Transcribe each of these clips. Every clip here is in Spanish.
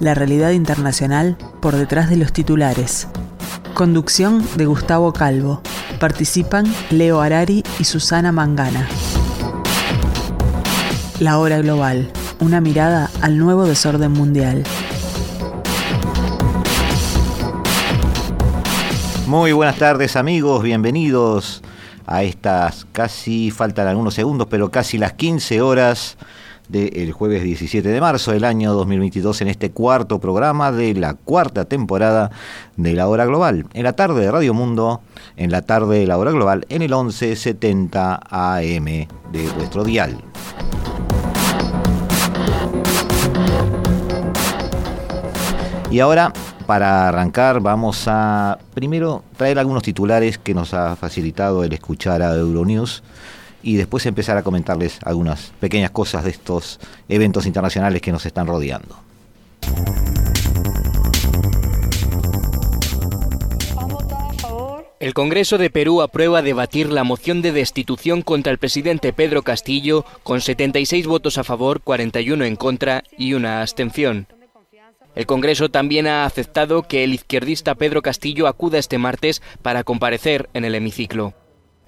la realidad internacional por detrás de los titulares. Conducción de Gustavo Calvo. Participan Leo Arari y Susana Mangana. La hora global. Una mirada al nuevo desorden mundial. Muy buenas tardes amigos, bienvenidos a estas casi, faltan algunos segundos, pero casi las 15 horas del jueves 17 de marzo del año 2022 en este cuarto programa de la cuarta temporada de la Hora Global. En la tarde de Radio Mundo, en la tarde de la Hora Global, en el 1170 AM de vuestro dial. Y ahora para arrancar vamos a primero traer algunos titulares que nos ha facilitado el escuchar a Euronews y después empezar a comentarles algunas pequeñas cosas de estos eventos internacionales que nos están rodeando. El Congreso de Perú aprueba debatir la moción de destitución contra el presidente Pedro Castillo con 76 votos a favor, 41 en contra y una abstención. El Congreso también ha aceptado que el izquierdista Pedro Castillo acuda este martes para comparecer en el hemiciclo.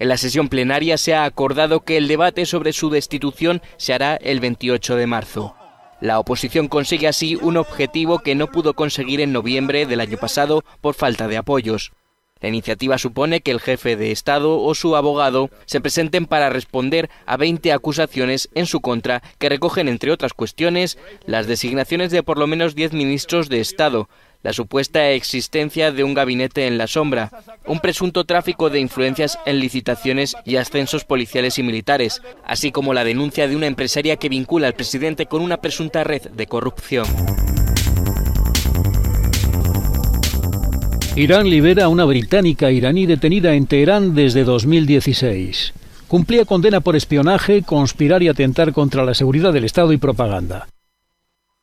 En la sesión plenaria se ha acordado que el debate sobre su destitución se hará el 28 de marzo. La oposición consigue así un objetivo que no pudo conseguir en noviembre del año pasado por falta de apoyos. La iniciativa supone que el jefe de Estado o su abogado se presenten para responder a 20 acusaciones en su contra que recogen, entre otras cuestiones, las designaciones de por lo menos 10 ministros de Estado, la supuesta existencia de un gabinete en la sombra, un presunto tráfico de influencias en licitaciones y ascensos policiales y militares, así como la denuncia de una empresaria que vincula al presidente con una presunta red de corrupción. Irán libera a una británica iraní detenida en Teherán desde 2016. Cumplía condena por espionaje, conspirar y atentar contra la seguridad del Estado y propaganda.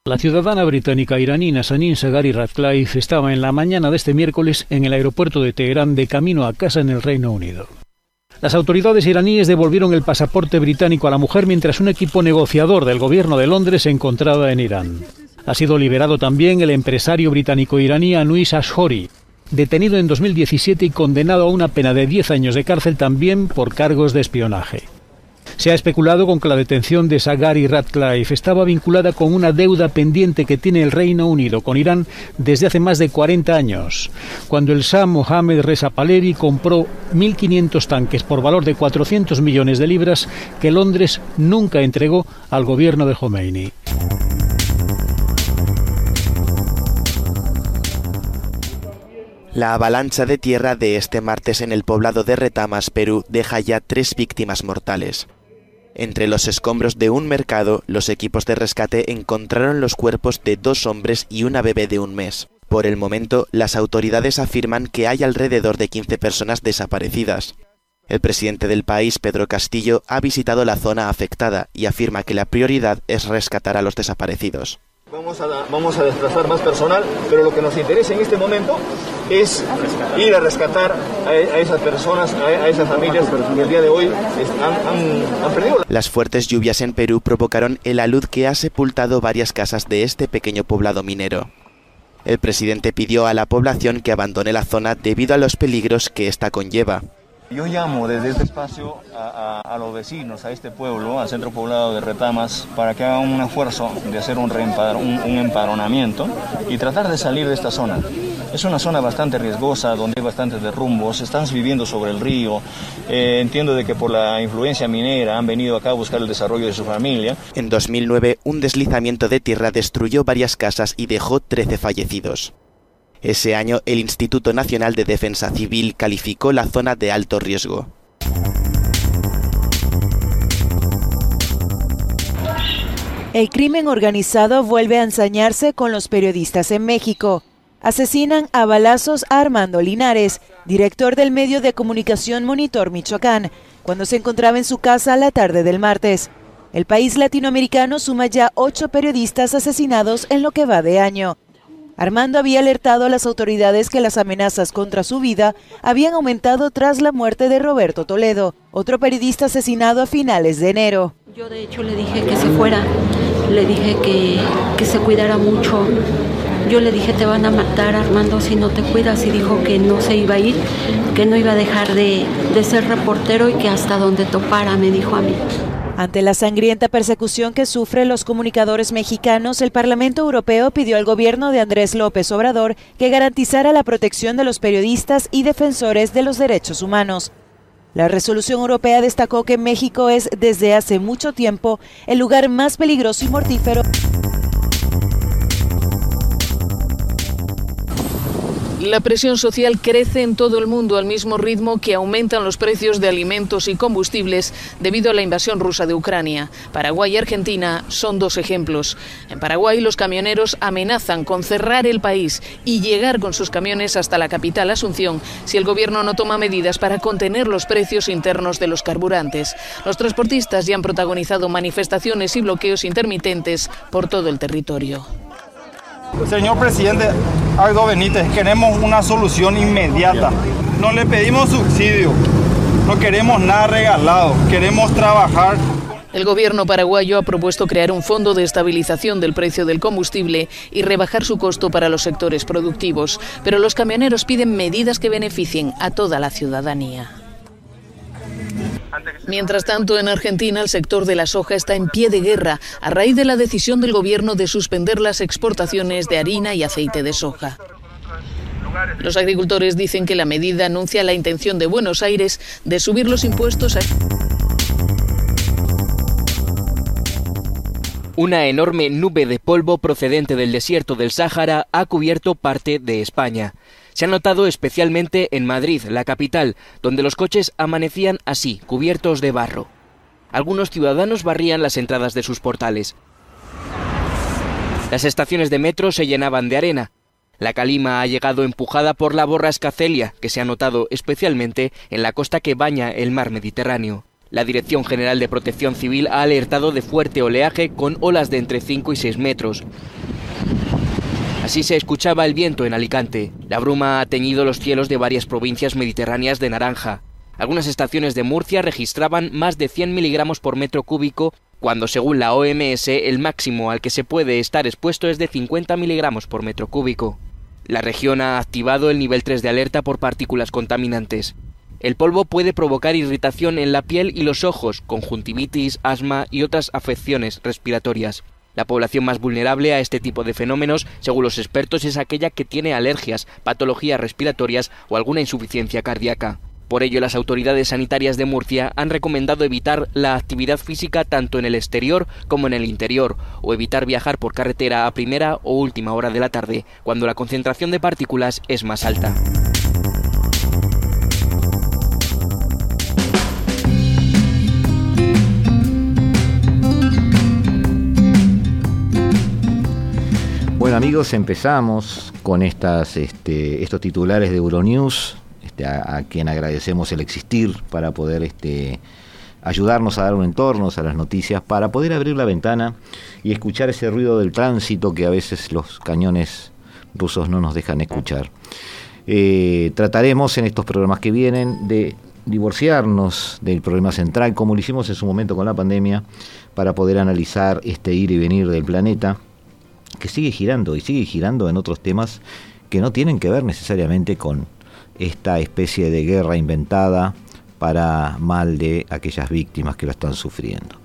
La ciudadana británica iraní Nazanin Sagari Radcliffe estaba en la mañana de este miércoles en el aeropuerto de Teherán de camino a casa en el Reino Unido. Las autoridades iraníes devolvieron el pasaporte británico a la mujer mientras un equipo negociador del gobierno de Londres se encontraba en Irán. Ha sido liberado también el empresario británico-iraní Anuis Ashori, detenido en 2017 y condenado a una pena de 10 años de cárcel también por cargos de espionaje. Se ha especulado con que la detención de Sagari Radcliffe estaba vinculada con una deuda pendiente que tiene el Reino Unido con Irán desde hace más de 40 años, cuando el Shah Mohammed Reza Pahlavi compró 1.500 tanques por valor de 400 millones de libras que Londres nunca entregó al gobierno de Khomeini. La avalancha de tierra de este martes en el poblado de Retamas, Perú, deja ya tres víctimas mortales. Entre los escombros de un mercado, los equipos de rescate encontraron los cuerpos de dos hombres y una bebé de un mes. Por el momento, las autoridades afirman que hay alrededor de 15 personas desaparecidas. El presidente del país, Pedro Castillo, ha visitado la zona afectada y afirma que la prioridad es rescatar a los desaparecidos. Vamos a, vamos a desplazar más personal, pero lo que nos interesa en este momento es ir a rescatar a, esas personas, a, esas familias que el día de hoy han, han perdido. Las fuertes lluvias en Perú provocaron el alud que ha sepultado varias casas de este pequeño poblado minero. El presidente pidió a la población que abandone la zona debido a los peligros que esta conlleva. Yo llamo desde este espacio a, los vecinos, a este pueblo, al centro poblado de Retamas, para que hagan un esfuerzo de hacer un, un, empadronamiento y tratar de salir de esta zona. Es una zona bastante riesgosa, donde hay bastantes derrumbos, están viviendo sobre el río. Eh, entiendo de que por la influencia minera han venido acá a buscar el desarrollo de su familia. En 2009, un deslizamiento de tierra destruyó varias casas y dejó 13 fallecidos. Ese año, el Instituto Nacional de Defensa Civil calificó la zona de alto riesgo. El crimen organizado vuelve a ensañarse con los periodistas en México. Asesinan a balazos a Armando Linares, director del medio de comunicación Monitor Michoacán, cuando se encontraba en su casa la tarde del martes. El país latinoamericano suma ya ocho periodistas asesinados en lo que va de año. Armando había alertado a las autoridades que las amenazas contra su vida habían aumentado tras la muerte de Roberto Toledo, otro periodista asesinado a finales de enero. Yo de hecho le dije que se fuera, le dije que, que se cuidara mucho. Yo le dije te van a matar Armando si no te cuidas y dijo que no se iba a ir, que no iba a dejar de, de ser reportero y que hasta donde topara me dijo a mí. Ante la sangrienta persecución que sufren los comunicadores mexicanos, el Parlamento Europeo pidió al gobierno de Andrés López Obrador que garantizara la protección de los periodistas y defensores de los derechos humanos. La resolución europea destacó que México es desde hace mucho tiempo el lugar más peligroso y mortífero La presión social crece en todo el mundo al mismo ritmo que aumentan los precios de alimentos y combustibles debido a la invasión rusa de Ucrania. Paraguay y Argentina son dos ejemplos. En Paraguay los camioneros amenazan con cerrar el país y llegar con sus camiones hasta la capital Asunción si el gobierno no toma medidas para contener los precios internos de los carburantes. Los transportistas ya han protagonizado manifestaciones y bloqueos intermitentes por todo el territorio. Señor presidente Aldo Benítez, queremos una solución inmediata. No le pedimos subsidio, no queremos nada regalado, queremos trabajar. El gobierno paraguayo ha propuesto crear un fondo de estabilización del precio del combustible y rebajar su costo para los sectores productivos, pero los camioneros piden medidas que beneficien a toda la ciudadanía. Mientras tanto, en Argentina el sector de la soja está en pie de guerra a raíz de la decisión del gobierno de suspender las exportaciones de harina y aceite de soja. Los agricultores dicen que la medida anuncia la intención de Buenos Aires de subir los impuestos a... Una enorme nube de polvo procedente del desierto del Sáhara ha cubierto parte de España. Se ha notado especialmente en Madrid, la capital, donde los coches amanecían así, cubiertos de barro. Algunos ciudadanos barrían las entradas de sus portales. Las estaciones de metro se llenaban de arena. La calima ha llegado empujada por la borrasca Celia, que se ha notado especialmente en la costa que baña el mar Mediterráneo. La Dirección General de Protección Civil ha alertado de fuerte oleaje con olas de entre 5 y 6 metros. Así se escuchaba el viento en Alicante. La bruma ha teñido los cielos de varias provincias mediterráneas de naranja. Algunas estaciones de Murcia registraban más de 100 miligramos por metro cúbico, cuando según la OMS el máximo al que se puede estar expuesto es de 50 miligramos por metro cúbico. La región ha activado el nivel 3 de alerta por partículas contaminantes. El polvo puede provocar irritación en la piel y los ojos, conjuntivitis, asma y otras afecciones respiratorias. La población más vulnerable a este tipo de fenómenos, según los expertos, es aquella que tiene alergias, patologías respiratorias o alguna insuficiencia cardíaca. Por ello, las autoridades sanitarias de Murcia han recomendado evitar la actividad física tanto en el exterior como en el interior, o evitar viajar por carretera a primera o última hora de la tarde, cuando la concentración de partículas es más alta. Bueno amigos, empezamos con este, estos titulares de Euronews, este, a, quien agradecemos el existir para poder este, ayudarnos a dar un entorno a las noticias, para poder abrir la ventana y escuchar ese ruido del tránsito que a veces los cañones rusos no nos dejan escuchar. Eh, trataremos en estos programas que vienen de divorciarnos del problema central, como lo hicimos en su momento con la pandemia, para poder analizar este ir y venir del planeta que sigue girando y sigue girando en otros temas que no tienen que ver necesariamente con esta especie de guerra inventada para mal de aquellas víctimas que lo están sufriendo.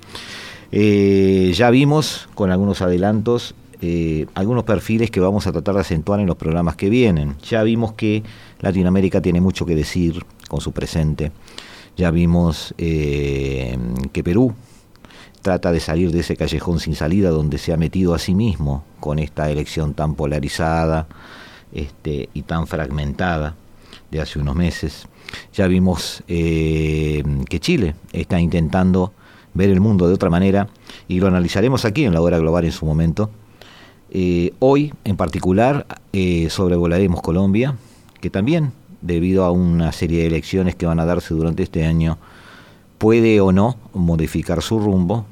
Eh, ya vimos con algunos adelantos eh, algunos perfiles que vamos a tratar de acentuar en los programas que vienen. Ya vimos que Latinoamérica tiene mucho que decir con su presente. Ya vimos eh, que Perú trata de salir de ese callejón sin salida donde se ha metido a sí mismo con esta elección tan polarizada este, y tan fragmentada de hace unos meses. Ya vimos eh, que Chile está intentando ver el mundo de otra manera y lo analizaremos aquí en la hora global en su momento. Eh, hoy, en particular, eh, sobrevolaremos Colombia, que también, debido a una serie de elecciones que van a darse durante este año, puede o no modificar su rumbo,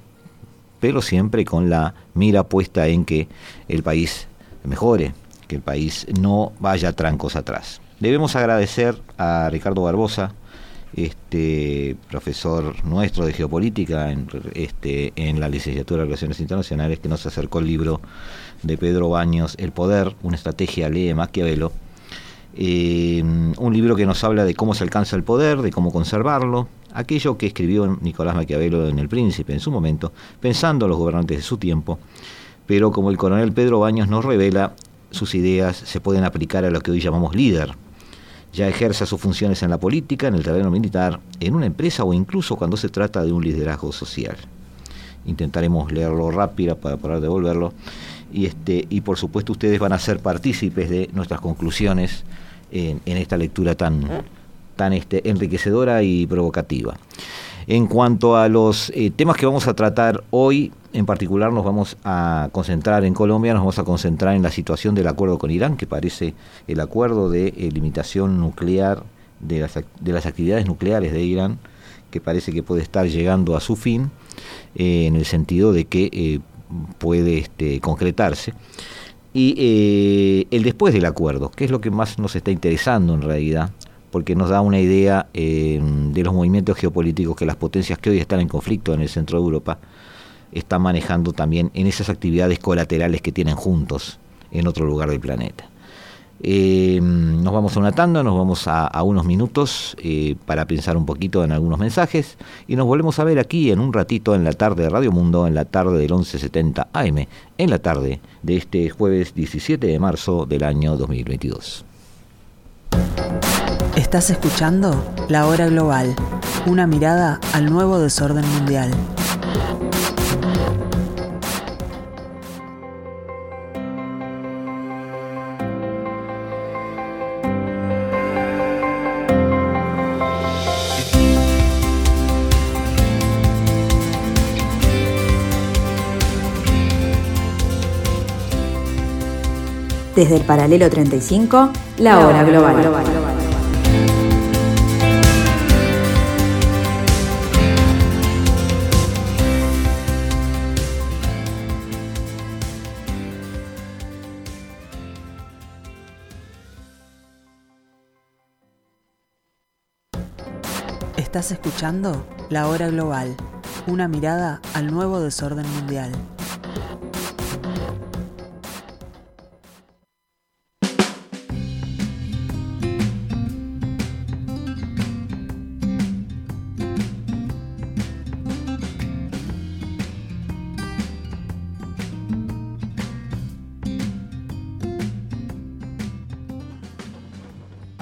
pero siempre con la mira puesta en que el país mejore, que el país no vaya trancos atrás. Debemos agradecer a Ricardo Barbosa, este profesor nuestro de geopolítica en, este, la licenciatura de Relaciones Internacionales, que nos acercó el libro de Pedro Baños, El Poder, una estrategia lee Maquiavelo, eh, un libro que nos habla de cómo se alcanza el poder, de cómo conservarlo, aquello que escribió Nicolás Maquiavelo en El Príncipe en su momento, pensando en los gobernantes de su tiempo, pero como el coronel Pedro Baños nos revela, sus ideas se pueden aplicar a lo que hoy llamamos líder. Ya ejerza sus funciones en la política, en el terreno militar, en una empresa o incluso cuando se trata de un liderazgo social. Intentaremos leerlo rápido para poder devolverlo. Y, este, y por supuesto ustedes van a ser partícipes de nuestras conclusiones en, en esta lectura tan, tan este, enriquecedora y provocativa. En cuanto a los eh, temas que vamos a tratar hoy, en particular nos vamos a concentrar en Colombia, nos vamos a concentrar en la situación del acuerdo con Irán, que parece el acuerdo de eh, limitación nuclear de las, de las, actividades nucleares de Irán, que parece que puede estar llegando a su fin, eh, en el sentido de que puede este, concretarse. Y el después del acuerdo, que es lo que más nos está interesando en realidad, porque nos da una idea eh, de los movimientos geopolíticos que las potencias que hoy están en conflicto en el centro de Europa están manejando también en esas actividades colaterales que tienen juntos en otro lugar del planeta. Eh, nos vamos a una tanda, nos vamos a, unos minutos eh, para pensar un poquito en algunos mensajes y nos volvemos a ver aquí en un ratito en la tarde de Radio Mundo, en la tarde del 1170 AM, en la tarde de este jueves 17 de marzo del año 2022. Estás escuchando La Hora Global, una mirada al nuevo desorden mundial. Desde el paralelo 35, la hora global. Estás escuchando La Hora Global, una mirada al nuevo desorden mundial.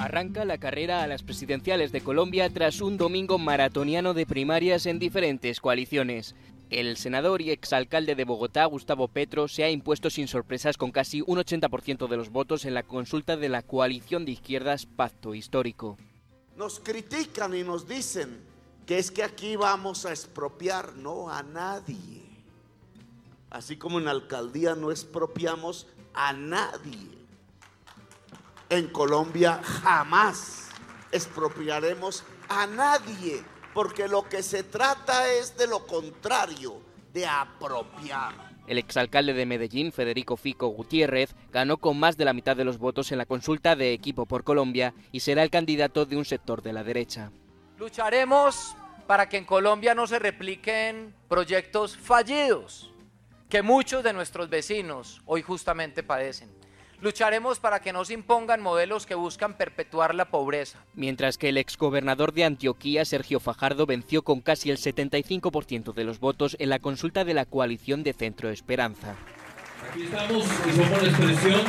Arranca la carrera a las presidenciales de Colombia tras un domingo maratoniano de primarias en diferentes coaliciones. El senador y exalcalde de Bogotá, Gustavo Petro, se ha impuesto sin sorpresas con casi un 80% de los votos en la consulta de la coalición de izquierdas Pacto Histórico. Nos critican y nos dicen que es que aquí vamos a expropiar, no a nadie. Así como en la alcaldía no expropiamos a nadie. En Colombia jamás expropiaremos a nadie, porque lo que se trata es de lo contrario, de apropiar. El exalcalde de Medellín, Federico Fico Gutiérrez, ganó con más de la mitad de los votos en la consulta de Equipo por Colombia y será el candidato de un sector de la derecha. Lucharemos para que en Colombia no se repliquen proyectos fallidos que muchos de nuestros vecinos hoy justamente padecen. Lucharemos para que no se impongan modelos que buscan perpetuar la pobreza. Mientras que el exgobernador de Antioquía, Sergio Fajardo, venció con casi el 75% de los votos en la consulta de la coalición de Centro Esperanza. Aquí estamos y somos la expresión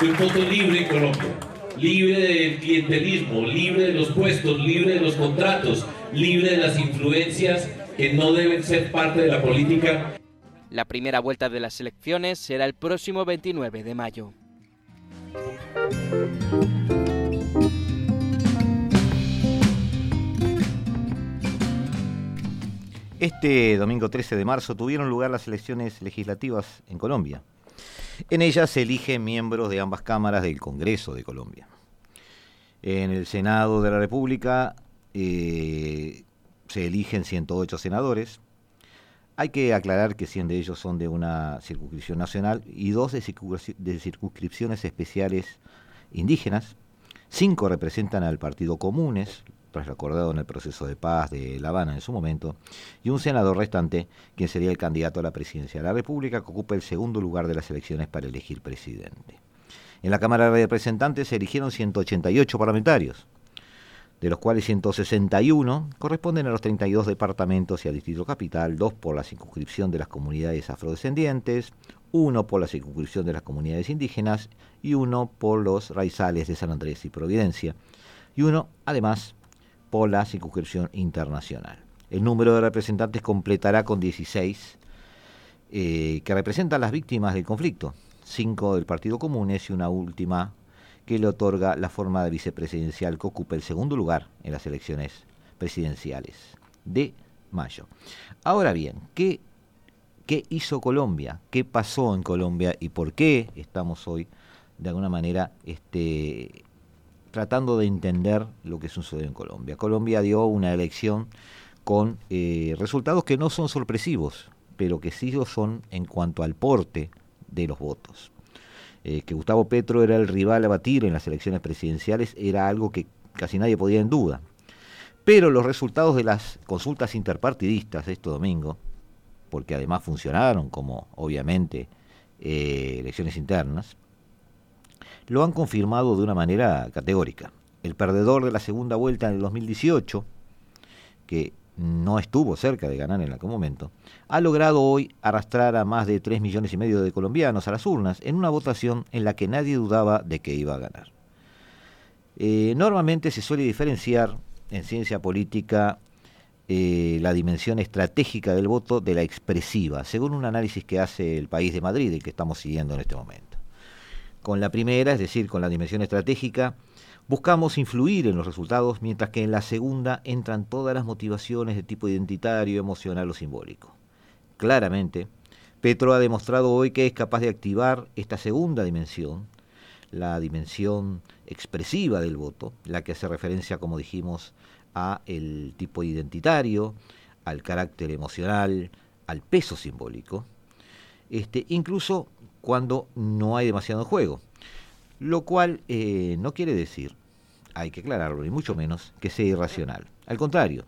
de un voto libre en Colombia. Libre del clientelismo, libre de los puestos, libre de los contratos, libre de las influencias que no deben ser parte de la política. La primera vuelta de las elecciones será el próximo 29 de mayo. Este domingo 13 de marzo tuvieron lugar las elecciones legislativas en Colombia. En ellas se eligen miembros de ambas cámaras del Congreso de Colombia. En el Senado de la República eh, se eligen 108 senadores. Hay que aclarar que 100 de ellos son de una circunscripción nacional y dos de, circunscripciones especiales indígenas. Cinco representan al Partido Comunes, tras lo acordado en el proceso de paz de La Habana en su momento, y un senador restante, quien sería el candidato a la presidencia de la República, que ocupa el segundo lugar de las elecciones para elegir presidente. En la Cámara de Representantes se eligieron 188 parlamentarios, de los cuales 161 corresponden a los 32 departamentos y al Distrito Capital, dos por la circunscripción de las comunidades afrodescendientes, uno por la circunscripción de las comunidades indígenas y uno por los raizales de San Andrés y Providencia, y uno, además, por la circunscripción internacional. El número de representantes completará con 16 eh, que representan las víctimas del conflicto, cinco del Partido Comunes y una última que le otorga la forma de vicepresidencial que ocupa el segundo lugar en las elecciones presidenciales de mayo. Ahora bien, ¿qué, qué hizo Colombia? ¿Qué pasó en Colombia y por qué estamos hoy de alguna manera este, tratando de entender lo que sucedió en Colombia. Colombia dio una elección con eh, resultados que no son sorpresivos, pero que sí lo son en cuanto al porte de los votos. Eh, que Gustavo Petro era el rival a batir en las elecciones presidenciales era algo que casi nadie podía en duda. Pero los resultados de las consultas interpartidistas este domingo, porque además funcionaron como obviamente eh, elecciones internas, lo han confirmado de una manera categórica. El perdedor de la segunda vuelta en el 2018, que no estuvo cerca de ganar en algún momento, ha logrado hoy arrastrar a más de 3 millones y medio de colombianos a las urnas en una votación en la que nadie dudaba de que iba a ganar. Eh, normalmente se suele diferenciar en ciencia política eh, la dimensión estratégica del voto de la expresiva, según un análisis que hace el país de Madrid, el que estamos siguiendo en este momento. Con la primera, es decir, con la dimensión estratégica, buscamos influir en los resultados, mientras que en la segunda entran todas las motivaciones de tipo identitario, emocional o simbólico. Claramente, Petro ha demostrado hoy que es capaz de activar esta segunda dimensión, la dimensión expresiva del voto, la que hace referencia, como dijimos, a el tipo identitario, al carácter emocional, al peso simbólico, este, incluso cuando no hay demasiado juego. Lo cual eh, no quiere decir, hay que aclararlo, ni mucho menos, que sea irracional. Al contrario,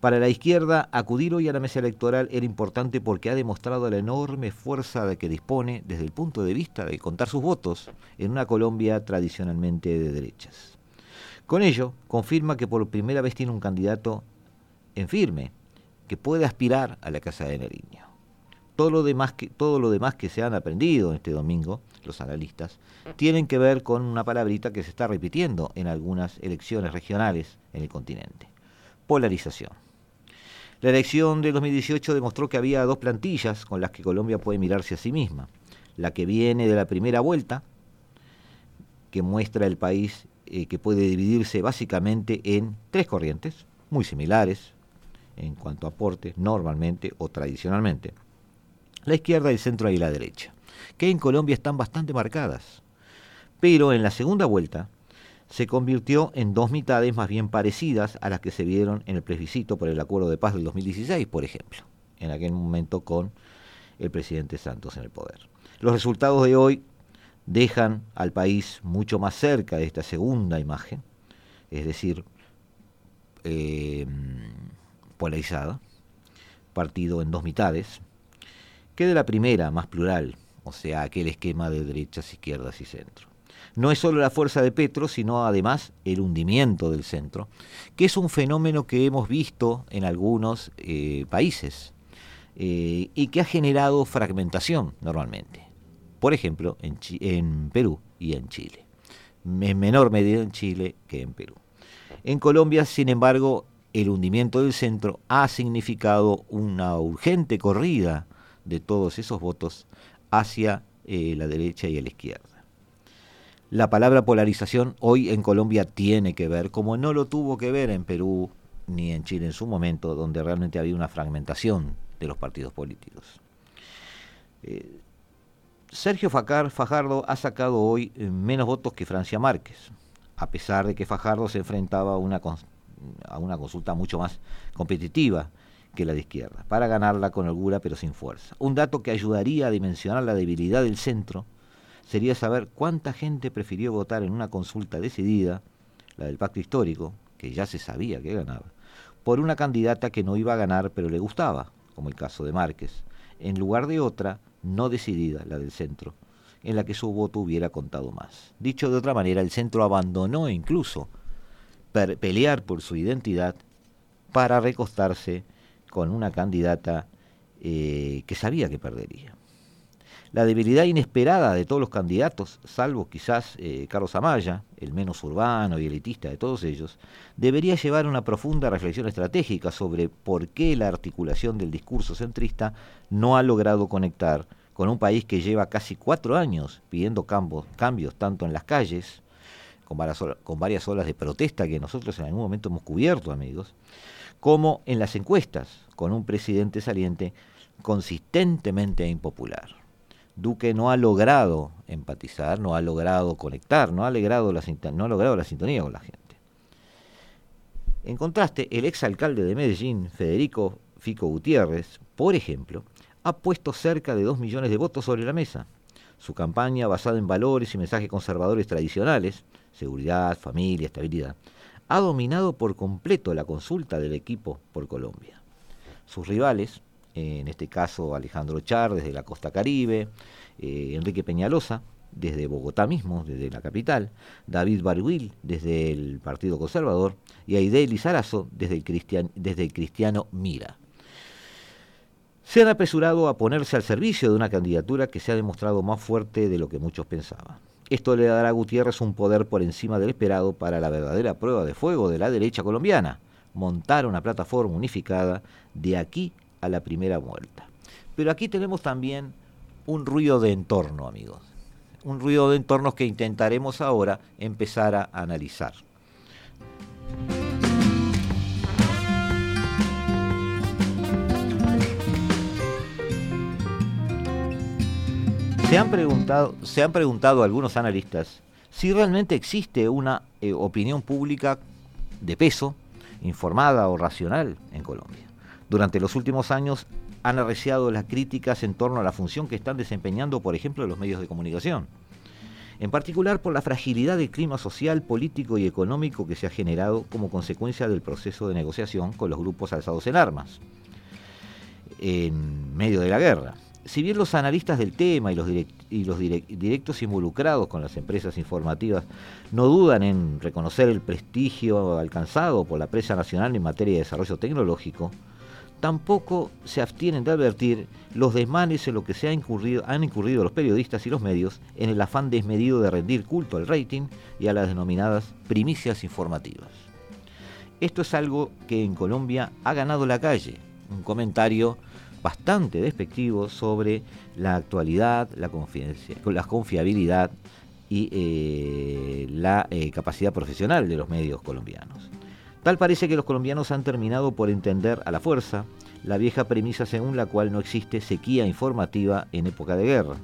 para la izquierda, acudir hoy a la mesa electoral era importante porque ha demostrado la enorme fuerza de que dispone desde el punto de vista de contar sus votos en una Colombia tradicionalmente de derechas. Con ello, confirma que por primera vez tiene un candidato en firme, que puede aspirar a la Casa de Nariño. Todo lo, demás que, todo lo demás que se han aprendido este domingo, los analistas, tienen que ver con una palabrita que se está repitiendo en algunas elecciones regionales en el continente. Polarización. La elección de 2018 demostró que había dos plantillas con las que Colombia puede mirarse a sí misma. La que viene de la primera vuelta, que muestra el país eh, que puede dividirse básicamente en tres corrientes, muy similares en cuanto a aportes, normalmente o tradicionalmente la izquierda, el centro y la derecha, que en Colombia están bastante marcadas. Pero en la segunda vuelta se convirtió en dos mitades más bien parecidas a las que se vieron en el plebiscito por el acuerdo de paz del 2016, por ejemplo, en aquel momento con el presidente Santos en el poder. Los resultados de hoy dejan al país mucho más cerca de esta segunda imagen, es decir, eh, polarizada, partido en dos mitades, que de la primera, más plural, o sea, aquel esquema de derechas, izquierdas y centro. No es solo la fuerza de Petro, sino además el hundimiento del centro, que es un fenómeno que hemos visto en algunos eh, países eh, y que ha generado fragmentación normalmente. Por ejemplo, en, en Perú y en Chile. En menor medida en Chile que en Perú. En Colombia, sin embargo, el hundimiento del centro ha significado una urgente corrida de todos esos votos hacia eh, la derecha y la izquierda. La palabra polarización hoy en Colombia tiene que ver, como no lo tuvo que ver en Perú ni en Chile en su momento, donde realmente había una fragmentación de los partidos políticos. Eh, Sergio Fajardo ha sacado hoy eh, menos votos que Francia Márquez, a pesar de que Fajardo se enfrentaba a una consulta mucho más competitiva que la de izquierda, para ganarla con holgura pero sin fuerza. Un dato que ayudaría a dimensionar la debilidad del centro sería saber cuánta gente prefirió votar en una consulta decidida, la del pacto histórico, que ya se sabía que ganaba, por una candidata que no iba a ganar pero le gustaba, como el caso de Márquez, en lugar de otra no decidida, la del centro, en la que su voto hubiera contado más. Dicho de otra manera, el centro abandonó incluso pelear por su identidad para recostarse con una candidata eh, que sabía que perdería. La debilidad inesperada de todos los candidatos, salvo quizás eh, Carlos Amaya, el menos urbano y elitista de todos ellos, debería llevar una profunda reflexión estratégica sobre por qué la articulación del discurso centrista no ha logrado conectar con un país que lleva casi cuatro años pidiendo cambios, cambios tanto en las calles, con varias, con varias olas de protesta que nosotros en algún momento hemos cubierto, amigos, como en las encuestas, con un presidente saliente consistentemente impopular. Duque no ha logrado empatizar, no ha logrado conectar, no ha, logrado la, la sintonía con la gente. En contraste, el exalcalde de Medellín, Federico Fico Gutiérrez, por ejemplo, ha puesto cerca de 2 millones de votos sobre la mesa. Su campaña, basada en valores y mensajes conservadores tradicionales, seguridad, familia, estabilidad, ha dominado por completo la consulta del equipo por Colombia. Sus rivales, en este caso Alejandro Char desde la costa caribe, eh, Enrique Peñalosa desde Bogotá mismo, desde la capital, David Barguil desde el Partido Conservador y Aide Lizarazo desde el, desde el Cristiano Mira. Se han apresurado a ponerse al servicio de una candidatura que se ha demostrado más fuerte de lo que muchos pensaban. Esto le dará a Gutiérrez un poder por encima del esperado para la verdadera prueba de fuego de la derecha colombiana, montar una plataforma unificada de aquí a la primera vuelta. Pero aquí tenemos también un ruido de entorno, amigos. Un ruido de entornos que intentaremos ahora empezar a analizar. Se han preguntado, se han preguntado algunos analistas si realmente existe una eh, opinión pública de peso, informada o racional en Colombia. Durante los últimos años han arreciado las críticas en torno a la función que están desempeñando, por ejemplo, los medios de comunicación. En particular por la fragilidad del clima social, político y económico que se ha generado como consecuencia del proceso de negociación con los grupos alzados en armas en medio de la guerra si bien los analistas del tema y los, directos involucrados con las empresas informativas no dudan en reconocer el prestigio alcanzado por la presa nacional en materia de desarrollo tecnológico, tampoco se abstienen de advertir los desmanes en lo que se han incurrido los periodistas y los medios en el afán desmedido de rendir culto al rating y a las denominadas primicias informativas. Esto es algo que en Colombia ha ganado la calle, un comentario bastante despectivo sobre la actualidad, la, la confiabilidad y eh, la eh, capacidad profesional de los medios colombianos. Tal parece que los colombianos han terminado por entender a la fuerza la vieja premisa según la cual no existe sequía informativa en época de guerra.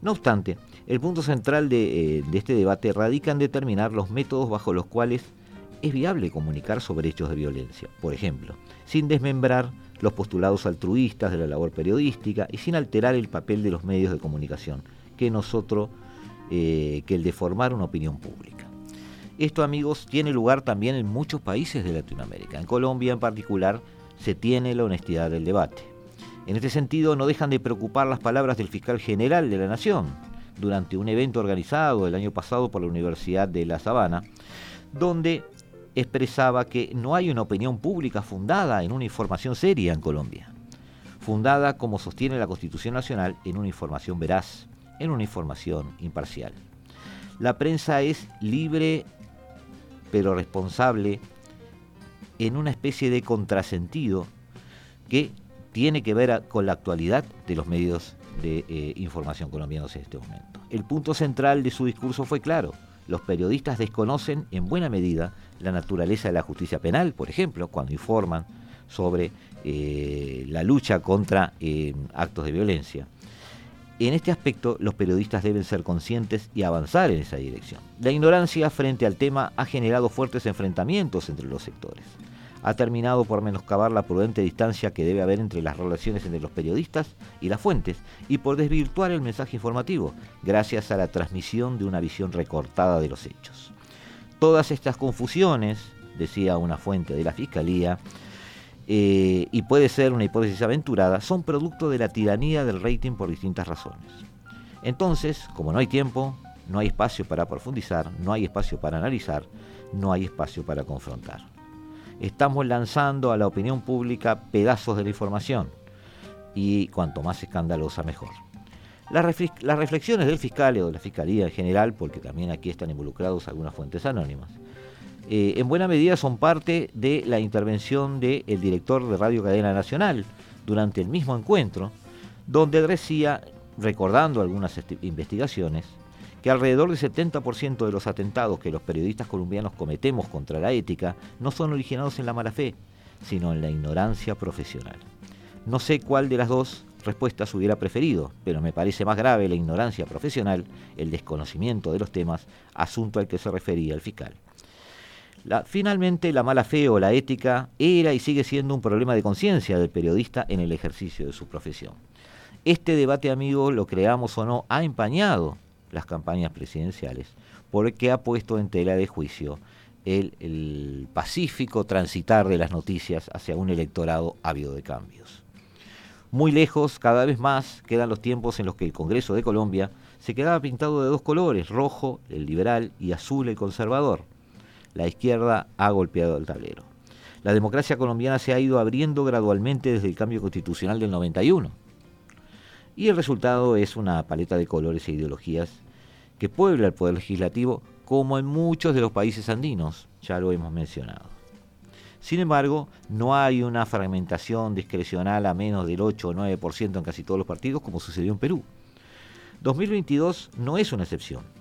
No obstante, el punto central de, eh, de este debate radica en determinar los métodos bajo los cuales es viable comunicar sobre hechos de violencia, por ejemplo, sin desmembrar los postulados altruistas de la labor periodística y sin alterar el papel de los medios de comunicación, que nosotros eh, que el de formar una opinión pública. Esto, amigos, tiene lugar también en muchos países de Latinoamérica. En Colombia, en particular, se tiene la honestidad del debate. En este sentido, no dejan de preocupar las palabras del fiscal general de la Nación durante un evento organizado el año pasado por la Universidad de La Sabana, donde expresaba que no hay una opinión pública fundada en una información seria en Colombia, fundada, como sostiene la Constitución Nacional, en una información veraz, en una información imparcial. La prensa es libre pero responsable en una especie de contrasentido que tiene que ver con la actualidad de los medios de eh, información colombianos en este momento. El punto central de su discurso fue claro, los periodistas desconocen en buena medida la naturaleza de la justicia penal, por ejemplo, cuando informan sobre eh, la lucha contra eh, actos de violencia. En este aspecto, los periodistas deben ser conscientes y avanzar en esa dirección. La ignorancia frente al tema ha generado fuertes enfrentamientos entre los sectores. Ha terminado por menoscabar la prudente distancia que debe haber entre las relaciones entre los periodistas y las fuentes y por desvirtuar el mensaje informativo, gracias a la transmisión de una visión recortada de los hechos. Todas estas confusiones, decía una fuente de la Fiscalía, eh, y puede ser una hipótesis aventurada, son producto de la tiranía del rating por distintas razones. Entonces, como no hay tiempo, no hay espacio para profundizar, no hay espacio para analizar, no hay espacio para confrontar. Estamos lanzando a la opinión pública pedazos de la información y cuanto más escandalosa mejor. Las, reflexiones del fiscal o de la fiscalía en general, porque también aquí están involucrados algunas fuentes anónimas, eh, en buena medida son parte de la intervención del director de Radio Cadena Nacional durante el mismo encuentro, donde decía, recordando algunas investigaciones, que alrededor del 70% de los atentados que los periodistas colombianos cometemos contra la ética no son originados en la mala fe, sino en la ignorancia profesional. No sé cuál de las dos respuestas hubiera preferido, pero me parece más grave la ignorancia profesional, el desconocimiento de los temas, asunto al que se refería el fiscal finalmente, la mala fe o la ética era y sigue siendo un problema de conciencia del periodista en el ejercicio de su profesión. Este debate, amigo, lo creamos o no, ha empañado las campañas presidenciales porque ha puesto en tela de juicio el, pacífico transitar de las noticias hacia un electorado ávido de cambios. Muy lejos, cada vez más, quedan los tiempos en los que el Congreso de Colombia se quedaba pintado de dos colores, rojo, el liberal, y azul, el conservador la izquierda ha golpeado el tablero. La democracia colombiana se ha ido abriendo gradualmente desde el cambio constitucional del 91. Y el resultado es una paleta de colores e ideologías que puebla el poder legislativo como en muchos de los países andinos, ya lo hemos mencionado. Sin embargo, no hay una fragmentación discrecional a menos del 8 o 9% en casi todos los partidos como sucedió en Perú. 2022 no es una excepción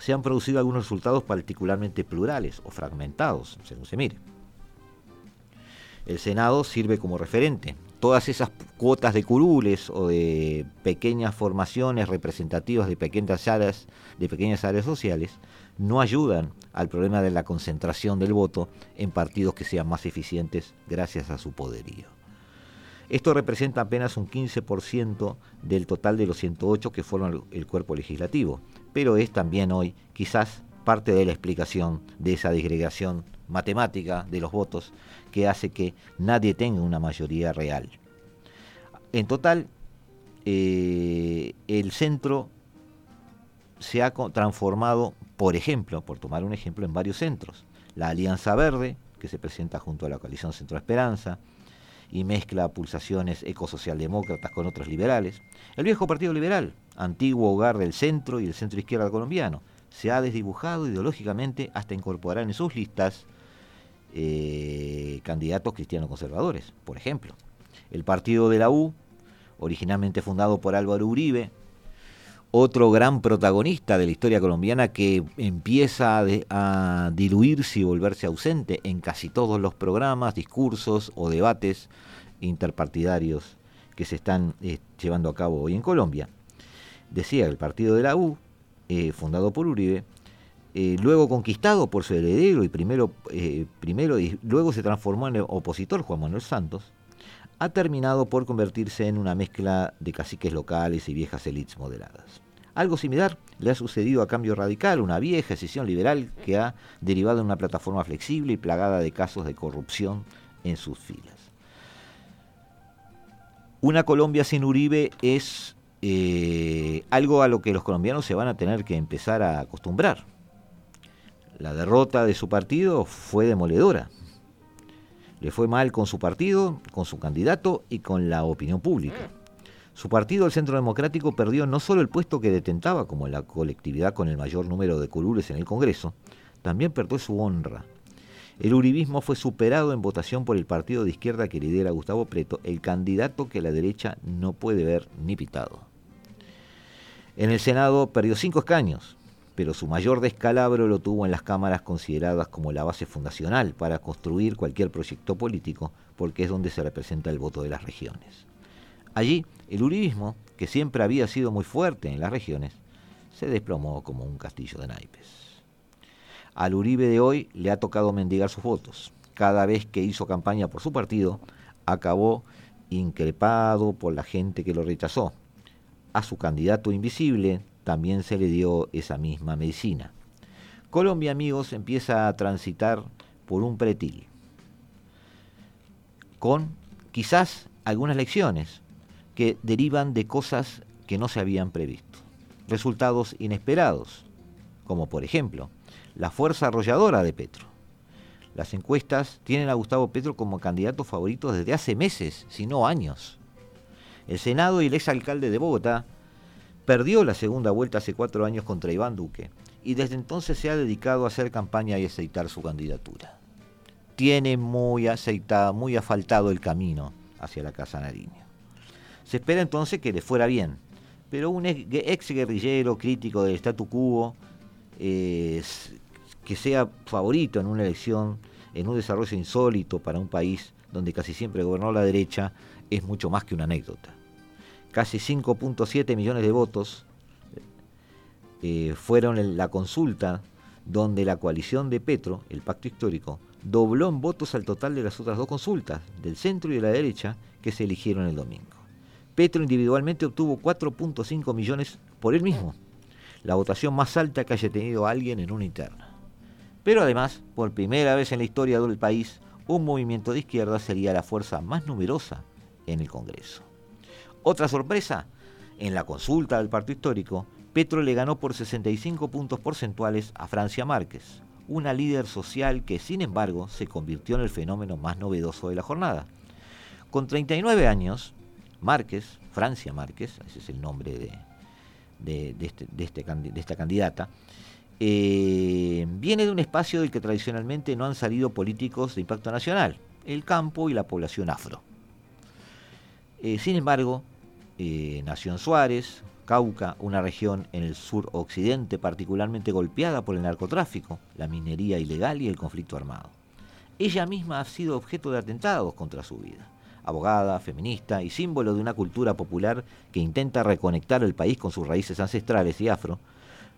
se han producido algunos resultados particularmente plurales o fragmentados, según se mire. El Senado sirve como referente. Todas esas cuotas de curules o de pequeñas formaciones representativas de pequeñas áreas, de pequeñas áreas sociales no ayudan al problema de la concentración del voto en partidos que sean más eficientes gracias a su poderío. Esto representa apenas un 15% del total de los 108 que forman el cuerpo legislativo, pero es también hoy quizás parte de la explicación de esa disgregación matemática de los votos que hace que nadie tenga una mayoría real. En total, eh, el centro se ha transformado, por ejemplo, por tomar un ejemplo, en varios centros. La Alianza Verde, que se presenta junto a la coalición Centro Esperanza, y mezcla pulsaciones ecosocialdemócratas con otros liberales. El viejo Partido Liberal, antiguo hogar del centro y del centro izquierda colombiano, se ha desdibujado ideológicamente hasta incorporar en sus listas eh, candidatos cristianos conservadores, por ejemplo. El partido de la U, originalmente fundado por Álvaro Uribe, otro gran protagonista de la historia colombiana que empieza a, diluirse y volverse ausente en casi todos los programas, discursos o debates interpartidarios que se están eh, llevando a cabo hoy en Colombia. Decía el partido de la U, eh, fundado por Uribe, eh, luego conquistado por su heredero y primero, primero y luego se transformó en opositor Juan Manuel Santos, ha terminado por convertirse en una mezcla de caciques locales y viejas élites moderadas. Algo similar le ha sucedido a Cambio Radical, una vieja decisión liberal que ha derivado en una plataforma flexible y plagada de casos de corrupción en sus filas. Una Colombia sin Uribe es eh, algo a lo que los colombianos se van a tener que empezar a acostumbrar. La derrota de su partido fue demoledora. Le fue mal con su partido, con su candidato y con la opinión pública. Su partido, el Centro Democrático, perdió no solo el puesto que detentaba como la colectividad con el mayor número de curules en el Congreso, también perdió su honra. El uribismo fue superado en votación por el partido de izquierda que lidera Gustavo Preto, el candidato que la derecha no puede ver ni pitado. En el Senado perdió cinco escaños, pero su mayor descalabro lo tuvo en las cámaras consideradas como la base fundacional para construir cualquier proyecto político, porque es donde se representa el voto de las regiones. Allí, el uribismo, que siempre había sido muy fuerte en las regiones, se desplomó como un castillo de naipes. Al Uribe de hoy le ha tocado mendigar sus votos. Cada vez que hizo campaña por su partido, acabó increpado por la gente que lo rechazó. A su candidato invisible también se le dio esa misma medicina. Colombia, amigos, empieza a transitar por un pretil, con quizás algunas lecciones que derivan de cosas que no se habían previsto, resultados inesperados, como por ejemplo la fuerza arrolladora de Petro. Las encuestas tienen a Gustavo Petro como candidato favorito desde hace meses, si no años. El Senado y el exalcalde de Bogotá perdió la segunda vuelta hace cuatro años contra Iván Duque y desde entonces se ha dedicado a hacer campaña y aceitar su candidatura. Tiene muy aceitada, muy asfaltado el camino hacia la Casa Nariño. Se espera entonces que le fuera bien, pero un ex guerrillero crítico del statu quo eh, que sea favorito en una elección, en un desarrollo insólito para un país donde casi siempre gobernó la derecha, es mucho más que una anécdota. Casi 5.7 millones de votos eh, fueron la consulta donde la coalición de Petro, el pacto histórico, dobló en votos al total de las otras dos consultas, del centro y de la derecha, que se eligieron el domingo. Petro individualmente obtuvo 4.5 millones por él mismo, la votación más alta que haya tenido alguien en una interna. Pero además, por primera vez en la historia del país, un movimiento de izquierda sería la fuerza más numerosa en el Congreso. Otra sorpresa, en la consulta del Partido Histórico, Petro le ganó por 65 puntos porcentuales a Francia Márquez, una líder social que sin embargo se convirtió en el fenómeno más novedoso de la jornada. Con 39 años, Márquez, Francia Márquez, ese es el nombre de, este, este de esta candidata, eh, viene de un espacio del que tradicionalmente no han salido políticos de impacto nacional, el campo y la población afro. Eh, sin embargo, eh, nació en Suárez, Cauca, una región en el sur occidente particularmente golpeada por el narcotráfico, la minería ilegal y el conflicto armado. Ella misma ha sido objeto de atentados contra su vida. Abogada, feminista y símbolo de una cultura popular que intenta reconectar el país con sus raíces ancestrales y afro,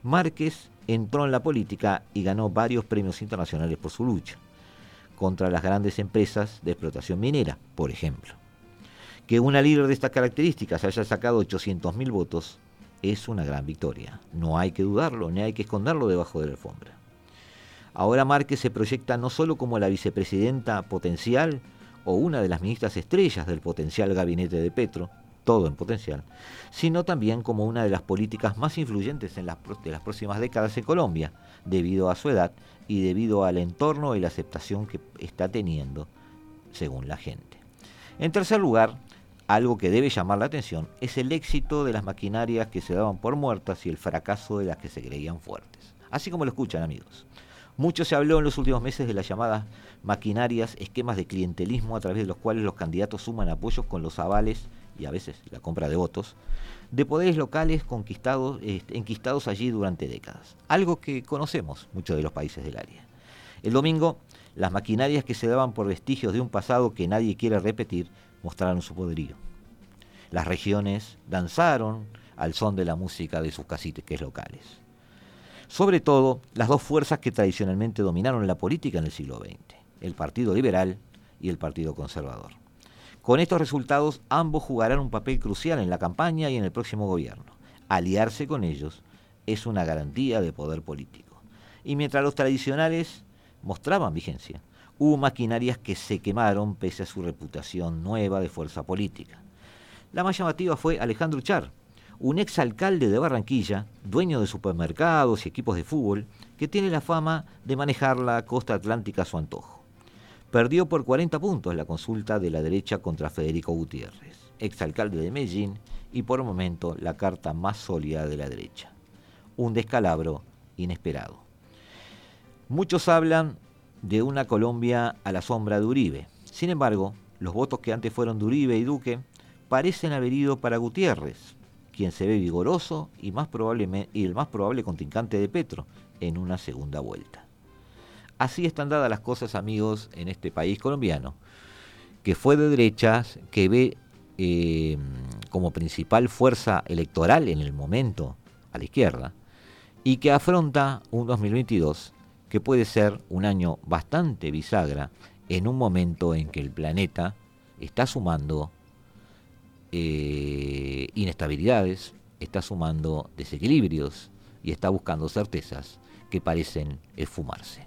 Márquez entró en la política y ganó varios premios internacionales por su lucha contra las grandes empresas de explotación minera, por ejemplo. Que una líder de estas características haya sacado 800.000 votos es una gran victoria. No hay que dudarlo, ni hay que esconderlo debajo de la alfombra. Ahora Márquez se proyecta no solo como la vicepresidenta potencial o una de las ministras estrellas del potencial gabinete de Petro, todo en potencial, sino también como una de las políticas más influyentes en de las próximas décadas en Colombia, debido a su edad y debido al entorno y la aceptación que está teniendo según la gente. En tercer lugar, algo que debe llamar la atención es el éxito de las maquinarias que se daban por muertas y el fracaso de las que se creían fuertes. Así como lo escuchan amigos. Mucho se habló en los últimos meses de las llamadas maquinarias, esquemas de clientelismo a través de los cuales los candidatos suman apoyos con los avales y a veces la compra de votos, de poderes locales conquistados, este, enquistados allí durante décadas. Algo que conocemos muchos de los países del área. El domingo, las maquinarias que se daban por vestigios de un pasado que nadie quiere repetir mostraron su poderío. Las regiones danzaron al son de la música de sus caciques locales. Sobre todo, las dos fuerzas que tradicionalmente dominaron la política en el siglo XX, el Partido Liberal y el Partido Conservador. Con estos resultados, ambos jugarán un papel crucial en la campaña y en el próximo gobierno. Aliarse con ellos es una garantía de poder político. Y mientras los tradicionales mostraban vigencia, hubo maquinarias que se quemaron pese a su reputación nueva de fuerza política. La más llamativa fue Alejandro Char, un exalcalde de Barranquilla, dueño de supermercados y equipos de fútbol, que tiene la fama de manejar la costa atlántica a su antojo perdió por 40 puntos la consulta de la derecha contra Federico Gutiérrez, exalcalde de Medellín y por el momento la carta más sólida de la derecha. Un descalabro inesperado. Muchos hablan de una Colombia a la sombra de Uribe. Sin embargo, los votos que antes fueron de Uribe y Duque parecen haber ido para Gutiérrez, quien se ve vigoroso y, el más probable contrincante de Petro en una segunda vuelta. Así están dadas las cosas, amigos, en este país colombiano, que fue de derechas, que ve eh, como principal fuerza electoral en el momento a la izquierda, y que afronta un 2022 que puede ser un año bastante bisagra en un momento en que el planeta está sumando eh, inestabilidades, está sumando desequilibrios y está buscando certezas que parecen esfumarse.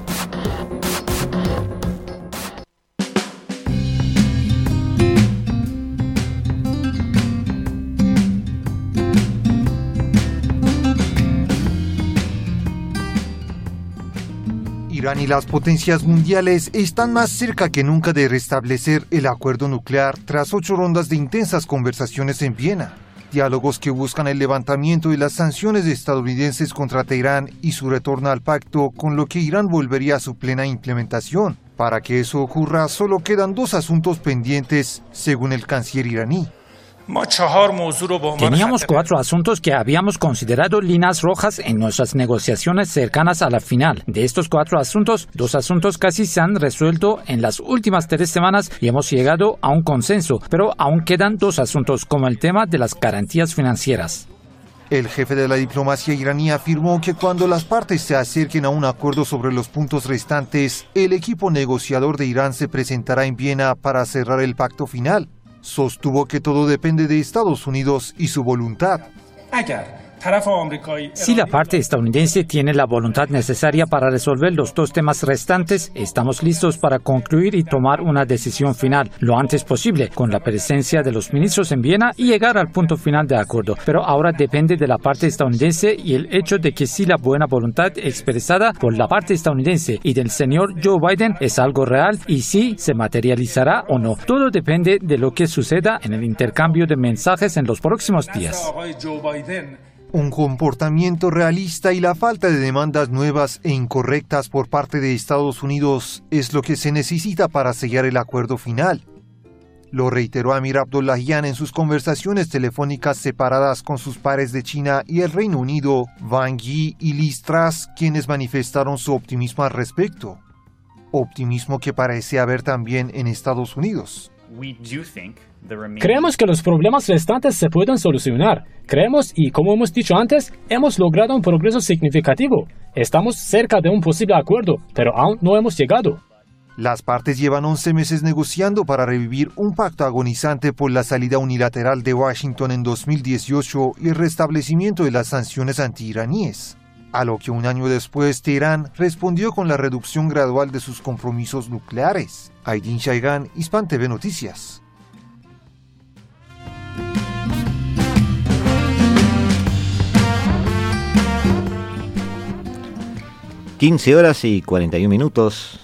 Irán y las potencias mundiales están más cerca que nunca de restablecer el acuerdo nuclear tras ocho rondas de intensas conversaciones en Viena. Diálogos que buscan el levantamiento de las sanciones estadounidenses contra Teherán y su retorno al pacto, con lo que Irán volvería a su plena implementación. Para que eso ocurra, solo quedan dos asuntos pendientes, según el canciller iraní. Teníamos cuatro asuntos que habíamos considerado líneas rojas en nuestras negociaciones cercanas a la final. De estos cuatro asuntos, dos asuntos casi se han resuelto en las últimas tres semanas y hemos llegado a un consenso, pero aún quedan dos asuntos como el tema de las garantías financieras. El jefe de la diplomacia iraní afirmó que cuando las partes se acerquen a un acuerdo sobre los puntos restantes, el equipo negociador de Irán se presentará en Viena para cerrar el pacto final sostuvo que todo depende de Estados Unidos y su voluntad. Si la parte estadounidense tiene la voluntad necesaria para resolver los dos temas restantes, estamos listos para concluir y tomar una decisión final lo antes posible, con la presencia de los ministros en Viena y llegar al punto final de acuerdo. Pero ahora depende de la parte estadounidense y el hecho de que si la buena voluntad expresada por la parte estadounidense y del señor Joe Biden es algo real y si se materializará o no. Todo depende de lo que suceda en el intercambio de mensajes en los próximos días. Un comportamiento realista y la falta de demandas nuevas e incorrectas por parte de Estados Unidos es lo que se necesita para sellar el acuerdo final. Lo reiteró Amir Abdullahian en sus conversaciones telefónicas separadas con sus pares de China y el Reino Unido, Wang Yi y Liz Truss, quienes manifestaron su optimismo al respecto. Optimismo que parece haber también en Estados Unidos. Creemos que los problemas restantes se pueden solucionar. Creemos y, como hemos dicho antes, hemos logrado un progreso significativo. Estamos cerca de un posible acuerdo, pero aún no hemos llegado. Las partes llevan 11 meses negociando para revivir un pacto agonizante por la salida unilateral de Washington en 2018 y el restablecimiento de las sanciones antiiraníes. A lo que un año después Teherán respondió con la reducción gradual de sus compromisos nucleares. Aydin Shaigan, Hispan TV Noticias. 15 horas y 41 minutos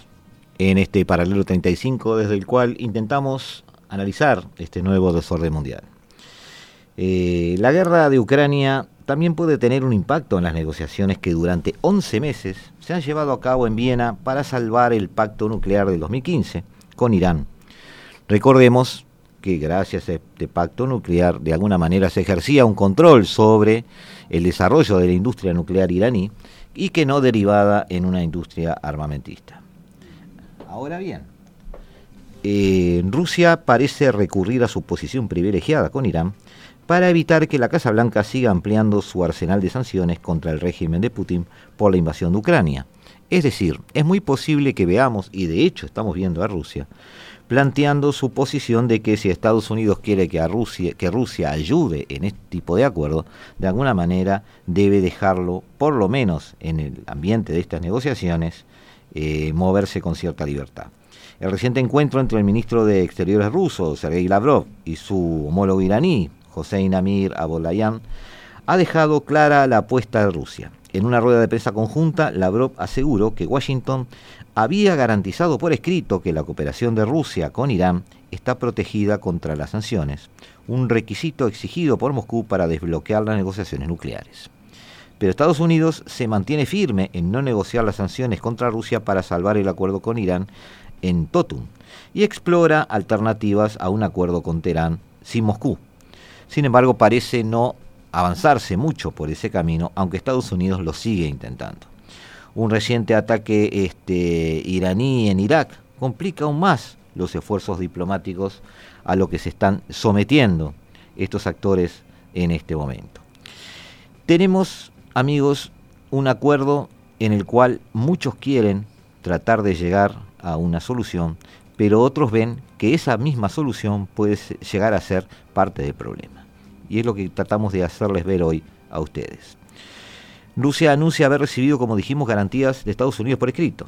en este paralelo 35 desde el cual intentamos analizar este nuevo desorden mundial. Eh, la guerra de Ucrania también puede tener un impacto en las negociaciones que durante 11 meses se han llevado a cabo en Viena para salvar el pacto nuclear del 2015 con Irán. Recordemos que gracias a este pacto nuclear de alguna manera se ejercía un control sobre el desarrollo de la industria nuclear iraní y que no derivada en una industria armamentista. Ahora bien, eh, Rusia parece recurrir a su posición privilegiada con Irán para evitar que la Casa Blanca siga ampliando su arsenal de sanciones contra el régimen de Putin por la invasión de Ucrania. Es decir, es muy posible que veamos, y de hecho estamos viendo a Rusia, planteando su posición de que si Estados Unidos quiere que, Rusia, que Rusia ayude en este tipo de acuerdo, de alguna manera debe dejarlo, por lo menos en el ambiente de estas negociaciones, eh, moverse con cierta libertad. El reciente encuentro entre el ministro de Exteriores ruso, Sergei Lavrov, y su homólogo iraní, Hossein Amir Abolayan, ha dejado clara la apuesta de Rusia. En una rueda de prensa conjunta, Lavrov aseguró que Washington había garantizado por escrito que la cooperación de Rusia con Irán está protegida contra las sanciones, un requisito exigido por Moscú para desbloquear las negociaciones nucleares. Pero Estados Unidos se mantiene firme en no negociar las sanciones contra Rusia para salvar el acuerdo con Irán en Totum y explora alternativas a un acuerdo con Teherán sin Moscú. Sin embargo, parece no avanzarse mucho por ese camino, aunque Estados Unidos lo sigue intentando. Un reciente ataque este, iraní en Irak complica aún más los esfuerzos diplomáticos a lo que se están sometiendo estos actores en este momento. Tenemos, amigos, un acuerdo en el cual muchos quieren tratar de llegar a una solución, pero otros ven que esa misma solución puede llegar a ser parte del problema. Y es lo que tratamos de hacerles ver hoy a ustedes. Rusia anuncia haber recibido, como dijimos, garantías de Estados Unidos por escrito,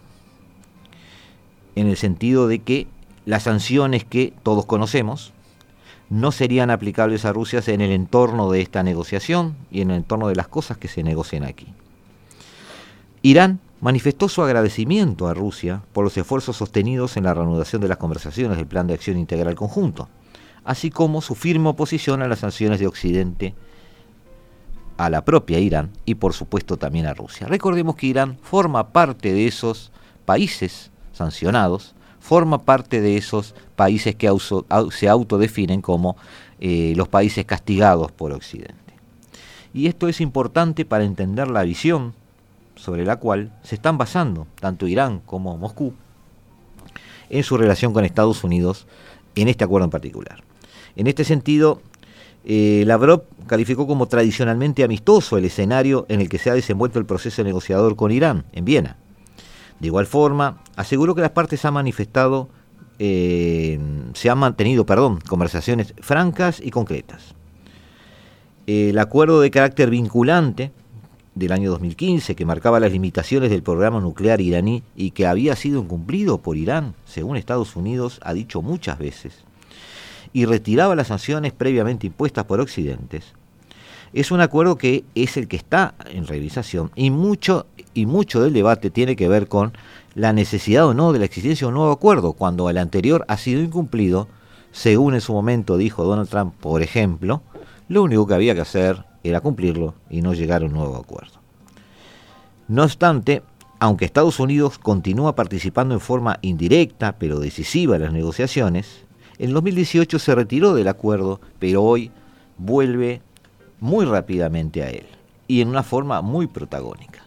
en el sentido de que las sanciones que todos conocemos no serían aplicables a Rusia en el entorno de esta negociación y en el entorno de las cosas que se negocian aquí. Irán manifestó su agradecimiento a Rusia por los esfuerzos sostenidos en la reanudación de las conversaciones del Plan de Acción Integral Conjunto, así como su firme oposición a las sanciones de Occidente a la propia Irán y por supuesto también a Rusia. Recordemos que Irán forma parte de esos países sancionados, forma parte de esos países que se autodefinen como eh, los países castigados por Occidente. Y esto es importante para entender la visión sobre la cual se están basando tanto Irán como Moscú en su relación con Estados Unidos en este acuerdo en particular. En este sentido, eh, Lavrov calificó como tradicionalmente amistoso el escenario en el que se ha desenvuelto el proceso negociador con Irán, en Viena. De igual forma, aseguró que las partes han manifestado, eh, se han mantenido, perdón, conversaciones francas y concretas. El acuerdo de carácter vinculante del año 2015 que marcaba las limitaciones del programa nuclear iraní y que había sido incumplido por Irán, según Estados Unidos ha dicho muchas veces, y retiraba las sanciones previamente impuestas por Occidentes, es un acuerdo que es el que está en revisación y mucho, y mucho del debate tiene que ver con la necesidad o no de la existencia de un nuevo acuerdo, cuando el anterior ha sido incumplido, según en su momento dijo Donald Trump, por ejemplo, lo único que había que hacer era cumplirlo y no llegar a un nuevo acuerdo. No obstante, aunque Estados Unidos continúa participando en forma indirecta pero decisiva en las negociaciones, en 2018 se retiró del acuerdo, pero hoy vuelve muy rápidamente a él y en una forma muy protagónica.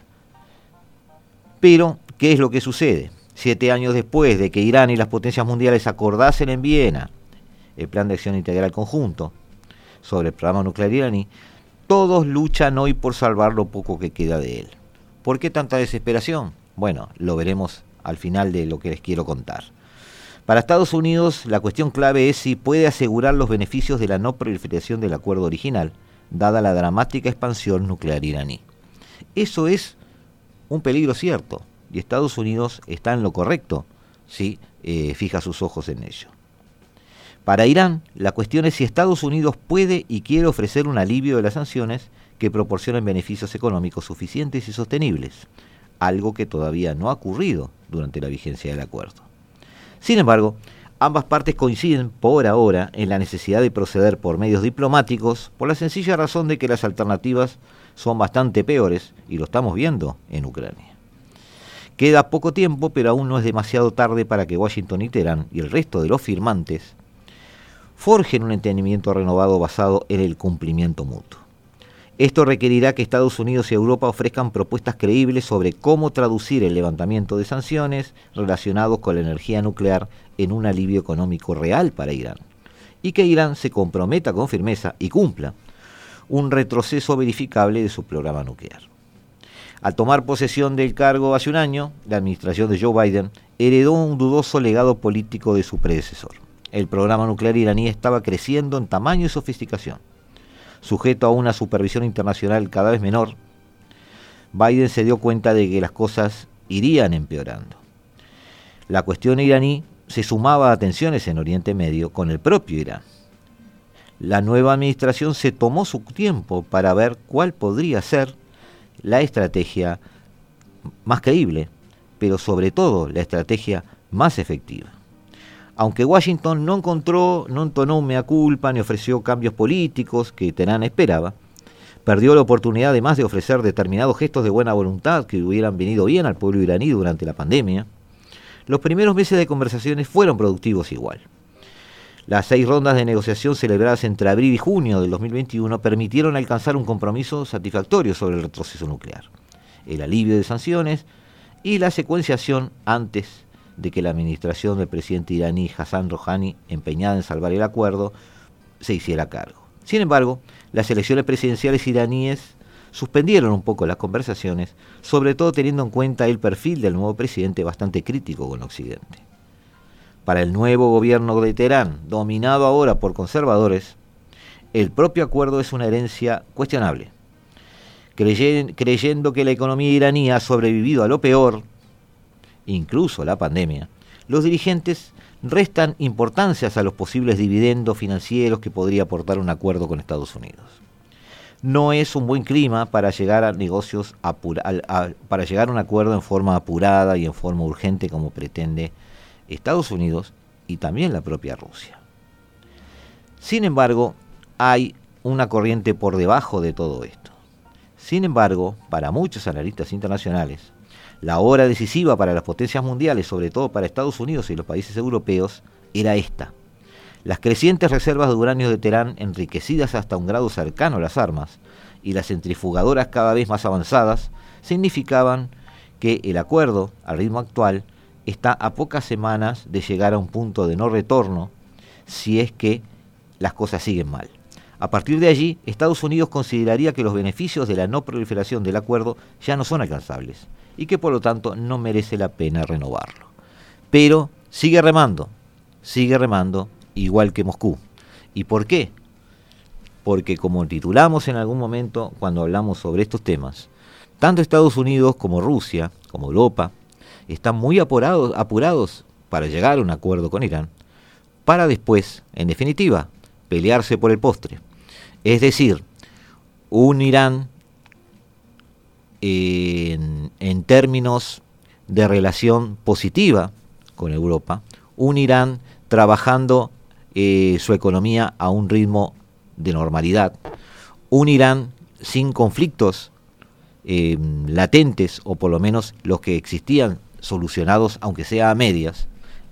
Pero, ¿qué es lo que sucede? Siete años después de que Irán y las potencias mundiales acordasen en Viena el Plan de Acción Integral Conjunto sobre el programa nuclear iraní, todos luchan hoy por salvar lo poco que queda de él. ¿Por qué tanta desesperación? Bueno, lo veremos al final de lo que les quiero contar. Para Estados Unidos, la cuestión clave es si puede asegurar los beneficios de la no proliferación del acuerdo original, dada la dramática expansión nuclear iraní. Eso es un peligro cierto, y Estados Unidos está en lo correcto si eh, fija sus ojos en ello. Para Irán, la cuestión es si Estados Unidos puede y quiere ofrecer un alivio de las sanciones que proporcionen beneficios económicos suficientes y sostenibles, algo que todavía no ha ocurrido durante la vigencia del acuerdo. Sin embargo, ambas partes coinciden por ahora en la necesidad de proceder por medios diplomáticos por la sencilla razón de que las alternativas son bastante peores y lo estamos viendo en Ucrania. Queda poco tiempo, pero aún no es demasiado tarde para que Washington y Teherán y el resto de los firmantes forjen un entendimiento renovado basado en el cumplimiento mutuo. Esto requerirá que Estados Unidos y Europa ofrezcan propuestas creíbles sobre cómo traducir el levantamiento de sanciones relacionados con la energía nuclear en un alivio económico real para Irán. Y que Irán se comprometa con firmeza y cumpla un retroceso verificable de su programa nuclear. Al tomar posesión del cargo hace un año, la administración de Joe Biden heredó un dudoso legado político de su predecesor. El programa nuclear iraní estaba creciendo en tamaño y sofisticación sujeto a una supervisión internacional cada vez menor, Biden se dio cuenta de que las cosas irían empeorando. La cuestión iraní se sumaba a tensiones en Oriente Medio con el propio Irán. La nueva administración se tomó su tiempo para ver cuál podría ser la estrategia más creíble, pero sobre todo la estrategia más efectiva. Aunque Washington no encontró, no entonó mea culpa ni ofreció cambios políticos que Teherán esperaba, perdió la oportunidad además de ofrecer determinados gestos de buena voluntad que hubieran venido bien al pueblo iraní durante la pandemia. Los primeros meses de conversaciones fueron productivos igual. Las seis rondas de negociación celebradas entre abril y junio del 2021 permitieron alcanzar un compromiso satisfactorio sobre el retroceso nuclear, el alivio de sanciones y la secuenciación antes de que la administración del presidente iraní Hassan Rouhani, empeñada en salvar el acuerdo, se hiciera cargo. Sin embargo, las elecciones presidenciales iraníes suspendieron un poco las conversaciones, sobre todo teniendo en cuenta el perfil del nuevo presidente bastante crítico con Occidente. Para el nuevo gobierno de Teherán, dominado ahora por conservadores, el propio acuerdo es una herencia cuestionable. creyendo que la economía iraní ha sobrevivido a lo peor, incluso la pandemia, los dirigentes restan importancias a los posibles dividendos financieros que podría aportar un acuerdo con Estados Unidos. No es un buen clima para llegar a negocios para llegar a un acuerdo en forma apurada y en forma urgente como pretende Estados Unidos y también la propia Rusia. Sin embargo, hay una corriente por debajo de todo esto. Sin embargo, para muchos analistas internacionales, la hora decisiva para las potencias mundiales, sobre todo para Estados Unidos y los países europeos, era esta. Las crecientes reservas de uranio de Teherán, enriquecidas hasta un grado cercano a las armas, y las centrifugadoras cada vez más avanzadas, significaban que el acuerdo, al ritmo actual, está a pocas semanas de llegar a un punto de no retorno si es que las cosas siguen mal. A partir de allí, Estados Unidos consideraría que los beneficios de la no proliferación del acuerdo ya no son alcanzables y que por lo tanto no merece la pena renovarlo. Pero sigue remando, sigue remando igual que Moscú. ¿Y por qué? Porque como titulamos en algún momento cuando hablamos sobre estos temas, tanto Estados Unidos como Rusia, como Europa, están muy apurados, apurados para llegar a un acuerdo con Irán, para después, en definitiva, pelearse por el postre. Es decir, un Irán en, términos de relación positiva con Europa, un Irán trabajando eh, su economía a un ritmo de normalidad, un Irán sin conflictos eh, latentes, o por lo menos los que existían solucionados, aunque sea a medias,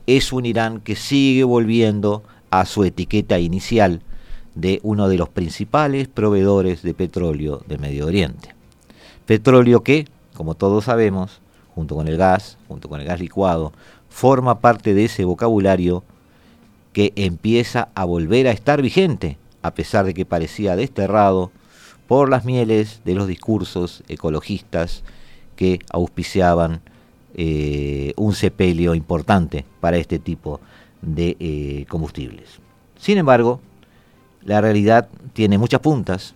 es un Irán que sigue volviendo a su etiqueta inicial de uno de los principales proveedores de petróleo de Medio Oriente. Petróleo que, como todos sabemos, junto con el gas, junto con el gas licuado, forma parte de ese vocabulario que empieza a volver a estar vigente, a pesar de que parecía desterrado por las mieles de los discursos ecologistas que auspiciaban eh, un sepelio importante para este tipo de eh, combustibles. Sin embargo, la realidad tiene muchas puntas,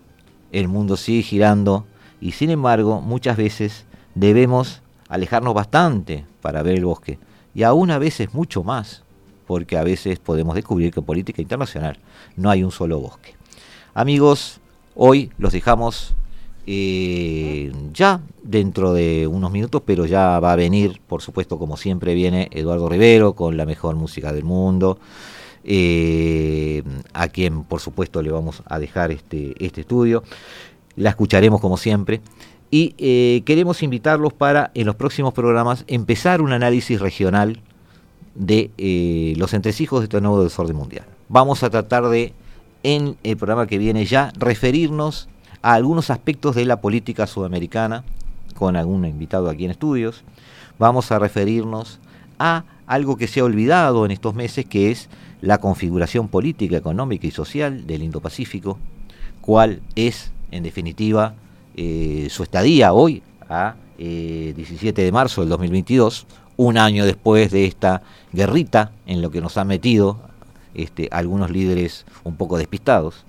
el mundo sigue girando y sin embargo muchas veces debemos alejarnos bastante para ver el bosque y aún a veces mucho más porque a veces podemos descubrir que en política internacional no hay un solo bosque. Amigos, hoy los dejamos eh, ya dentro de unos minutos, pero ya va a venir, por supuesto, como siempre viene Eduardo Rivero con la mejor música del mundo. Eh, a quien por supuesto le vamos a dejar este, este estudio la escucharemos como siempre. Y eh, queremos invitarlos para en los próximos programas empezar un análisis regional de eh, los entresijos de este nuevo desorden mundial. Vamos a tratar de, en el programa que viene ya, referirnos a algunos aspectos de la política sudamericana, con algún invitado aquí en estudios. Vamos a referirnos a algo que se ha olvidado en estos meses, que es la configuración política, económica y social del Indo-Pacífico, cuál es, en definitiva, eh, su estadía hoy, a 17 eh, de marzo del 2022, un año después de esta guerrita en lo que nos han metido este, algunos líderes un poco despistados.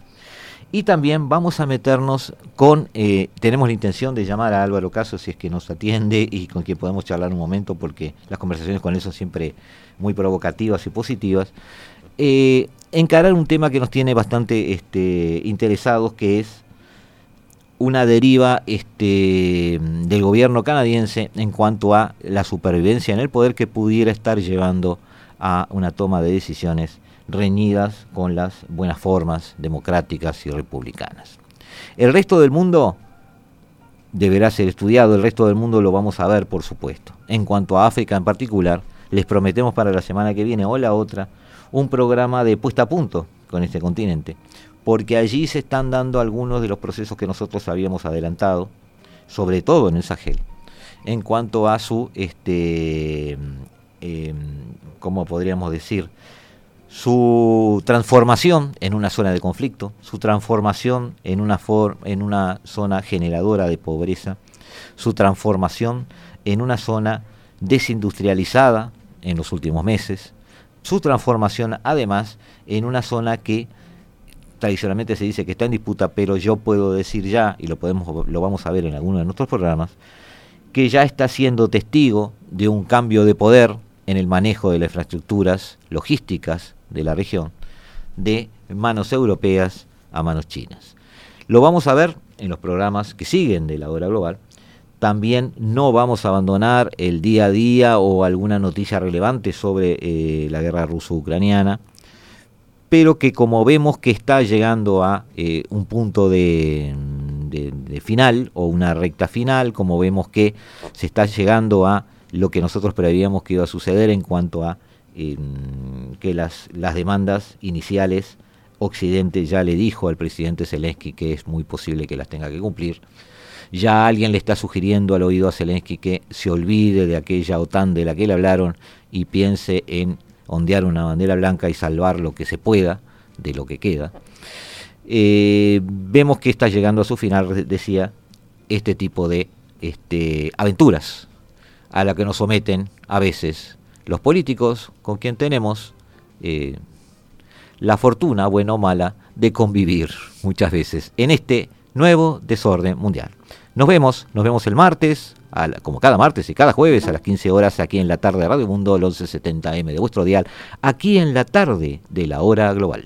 Y también vamos a meternos con, eh, tenemos la intención de llamar a Álvaro Caso si es que nos atiende y con quien podemos charlar un momento porque las conversaciones con él son siempre muy provocativas y positivas. Eh, encarar un tema que nos tiene bastante este, interesados, que es una deriva este, del gobierno canadiense en cuanto a la supervivencia en el poder que pudiera estar llevando a una toma de decisiones reñidas con las buenas formas democráticas y republicanas. El resto del mundo deberá ser estudiado, el resto del mundo lo vamos a ver, por supuesto. En cuanto a África en particular, les prometemos para la semana que viene o la otra un programa de puesta a punto con este continente, porque allí se están dando algunos de los procesos que nosotros habíamos adelantado, sobre todo en el Sahel, en cuanto a su, este, em, ¿cómo podríamos decir? Su transformación en una zona de conflicto, su transformación en una, en una zona generadora de pobreza, su transformación en una zona desindustrializada en los últimos meses, su transformación además en una zona que tradicionalmente se dice que está en disputa, pero yo puedo decir ya, y lo, podemos, lo vamos a ver en alguno de nuestros programas, que ya está siendo testigo de un cambio de poder en el manejo de las infraestructuras logísticas de la región, de manos europeas a manos chinas. Lo vamos a ver en los programas que siguen de la hora global, también no vamos a abandonar el día a día o alguna noticia relevante sobre eh, la guerra ruso-ucraniana, pero que como vemos que está llegando a eh, un punto de, final o una recta final, como vemos que se está llegando a lo que nosotros preveíamos que iba a suceder en cuanto a que las, las demandas iniciales, Occidente ya le dijo al presidente Zelensky que es muy posible que las tenga que cumplir, ya alguien le está sugiriendo al oído a Zelensky que se olvide de aquella OTAN de la que le hablaron y piense en ondear una bandera blanca y salvar lo que se pueda de lo que queda. Eh, vemos que está llegando a su final, decía, este tipo de este, aventuras a la que nos someten a veces los políticos con quien tenemos eh, la fortuna, buena o mala, de convivir muchas veces en este nuevo desorden mundial. Nos vemos, nos vemos el martes, como cada martes y cada jueves a las 15 horas aquí en la tarde de Radio Mundo, el 1170M de vuestro dial, aquí en la tarde de la hora global.